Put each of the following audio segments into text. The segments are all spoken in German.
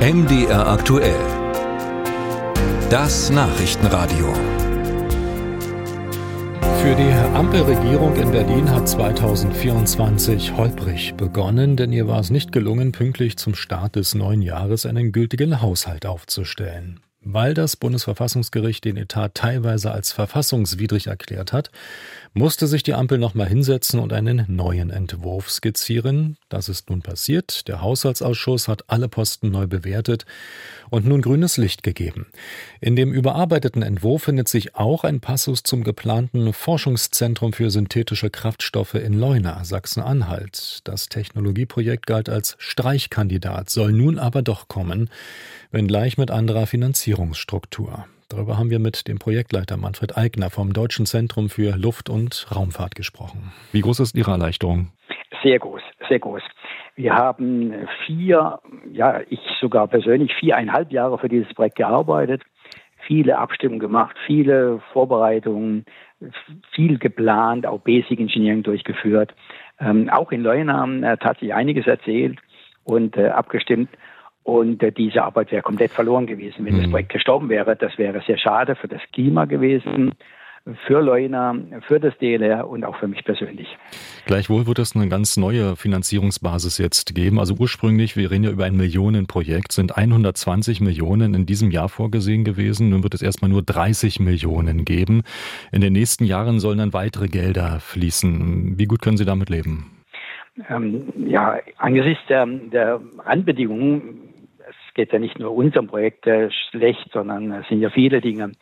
MDR aktuell. Das Nachrichtenradio. Für die Ampelregierung in Berlin hat 2024 holprig begonnen, denn ihr war es nicht gelungen, pünktlich zum Start des neuen Jahres einen gültigen Haushalt aufzustellen. Weil das Bundesverfassungsgericht den Etat teilweise als verfassungswidrig erklärt hat, musste sich die Ampel nochmal hinsetzen und einen neuen Entwurf skizzieren. Das ist nun passiert. Der Haushaltsausschuss hat alle Posten neu bewertet und nun grünes Licht gegeben. In dem überarbeiteten Entwurf findet sich auch ein Passus zum geplanten Forschungszentrum für synthetische Kraftstoffe in Leuna, Sachsen-Anhalt. Das Technologieprojekt galt als Streichkandidat, soll nun aber doch kommen, wenngleich mit anderer Finanzierung. Finanzierungsstruktur. Darüber haben wir mit dem Projektleiter Manfred Eigner vom Deutschen Zentrum für Luft- und Raumfahrt gesprochen. Wie groß ist Ihre Erleichterung? Sehr groß, sehr groß. Wir haben vier, ja, ich sogar persönlich viereinhalb Jahre für dieses Projekt gearbeitet, viele Abstimmungen gemacht, viele Vorbereitungen, viel geplant, auch Basic Engineering durchgeführt, ähm, auch in Leuna äh, tatsächlich einiges erzählt und äh, abgestimmt. Und äh, diese Arbeit wäre komplett verloren gewesen, wenn mhm. das Projekt gestorben wäre. Das wäre sehr schade für das Klima gewesen, für Leuna, für das DLR und auch für mich persönlich. Gleichwohl wird es eine ganz neue Finanzierungsbasis jetzt geben. Also ursprünglich, wir reden ja über ein Millionenprojekt, sind 120 Millionen in diesem Jahr vorgesehen gewesen. Nun wird es erstmal nur 30 Millionen geben. In den nächsten Jahren sollen dann weitere Gelder fließen. Wie gut können Sie damit leben? Ähm, ja, angesichts der, der Randbedingungen geht ja nicht nur unserem Projekt äh, schlecht, sondern es sind ja viele Dinge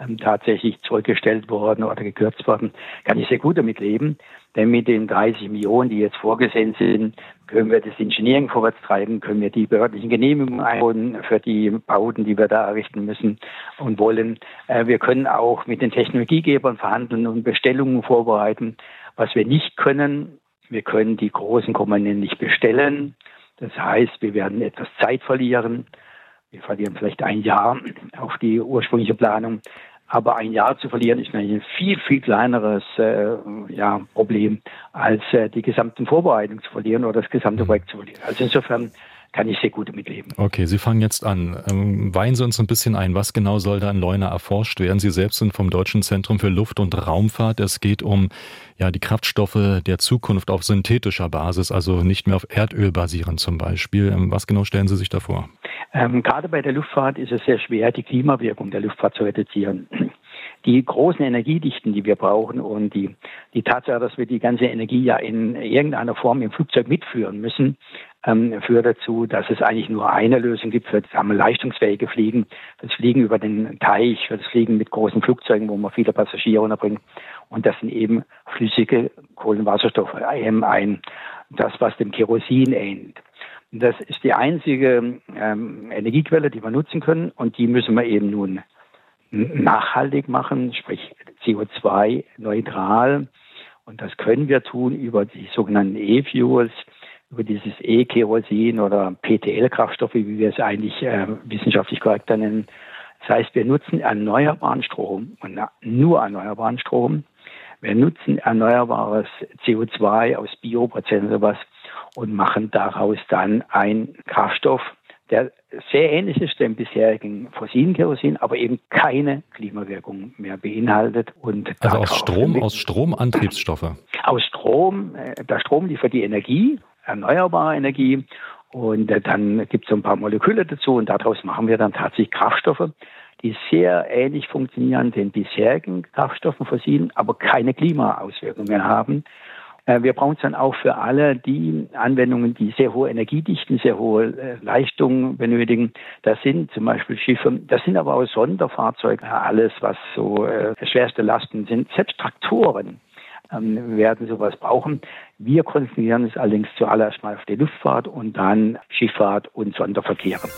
ähm, tatsächlich zurückgestellt worden oder gekürzt worden, kann ich sehr gut damit leben. Denn mit den 30 Millionen, die jetzt vorgesehen sind, können wir das Engineering vorwärts treiben, können wir die behördlichen Genehmigungen einholen für die Bauten, die wir da errichten müssen und wollen. Äh, wir können auch mit den Technologiegebern verhandeln und Bestellungen vorbereiten. Was wir nicht können, wir können die großen Komponenten nicht bestellen. Das heißt, wir werden etwas Zeit verlieren. Wir verlieren vielleicht ein Jahr auf die ursprüngliche Planung. Aber ein Jahr zu verlieren ist ein viel, viel kleineres äh, ja, Problem, als äh, die gesamten Vorbereitungen zu verlieren oder das gesamte mhm. Projekt zu verlieren. Also insofern kann ich sehr gut damit leben. Okay, Sie fangen jetzt an. Ähm, weihen Sie uns ein bisschen ein. Was genau soll da in Leuna erforscht werden? Sie selbst sind vom Deutschen Zentrum für Luft- und Raumfahrt. Es geht um ja, die Kraftstoffe der Zukunft auf synthetischer Basis, also nicht mehr auf Erdöl basieren zum Beispiel. Ähm, was genau stellen Sie sich da vor? Ähm, gerade bei der Luftfahrt ist es sehr schwer, die Klimawirkung der Luftfahrt zu reduzieren die großen Energiedichten, die wir brauchen und die, die Tatsache, dass wir die ganze Energie ja in irgendeiner Form im Flugzeug mitführen müssen, ähm, führt dazu, dass es eigentlich nur eine Lösung gibt für das leistungsfähige Fliegen, das Fliegen über den Teich, für das Fliegen mit großen Flugzeugen, wo man viele Passagiere unterbringt. Und das sind eben flüssige Kohlenwasserstoffe, ein, das, was dem Kerosin ähnelt. Das ist die einzige ähm, Energiequelle, die wir nutzen können und die müssen wir eben nun nachhaltig machen, sprich CO2-neutral. Und das können wir tun über die sogenannten E-Fuels, über dieses E-Kerosin oder PTL-Kraftstoffe, wie wir es eigentlich äh, wissenschaftlich korrekt nennen. Das heißt, wir nutzen erneuerbaren Strom und nur erneuerbaren Strom. Wir nutzen erneuerbares CO2 aus Bioprozenten oder sowas und machen daraus dann einen Kraftstoff, der sehr ähnlich ist dem bisherigen fossilen Kerosin, aber eben keine Klimawirkung mehr beinhaltet. Und also aus Strom, aus Stromantriebsstoffe? Aus Strom, äh, der Strom liefert die Energie, erneuerbare Energie. Und äh, dann gibt es so ein paar Moleküle dazu und daraus machen wir dann tatsächlich Kraftstoffe, die sehr ähnlich funktionieren den bisherigen Kraftstoffen fossilen, aber keine Klimaauswirkungen mehr haben. Äh, wir brauchen es dann auch für alle die Anwendungen, die sehr hohe Energiedichten, sehr hohe äh, Leistungen benötigen. Das sind zum Beispiel Schiffe, das sind aber auch Sonderfahrzeuge, alles, was so äh, schwerste Lasten sind. Selbst Traktoren ähm, werden sowas brauchen. Wir konzentrieren uns allerdings zuallererst mal auf die Luftfahrt und dann Schifffahrt und Sonderverkehre.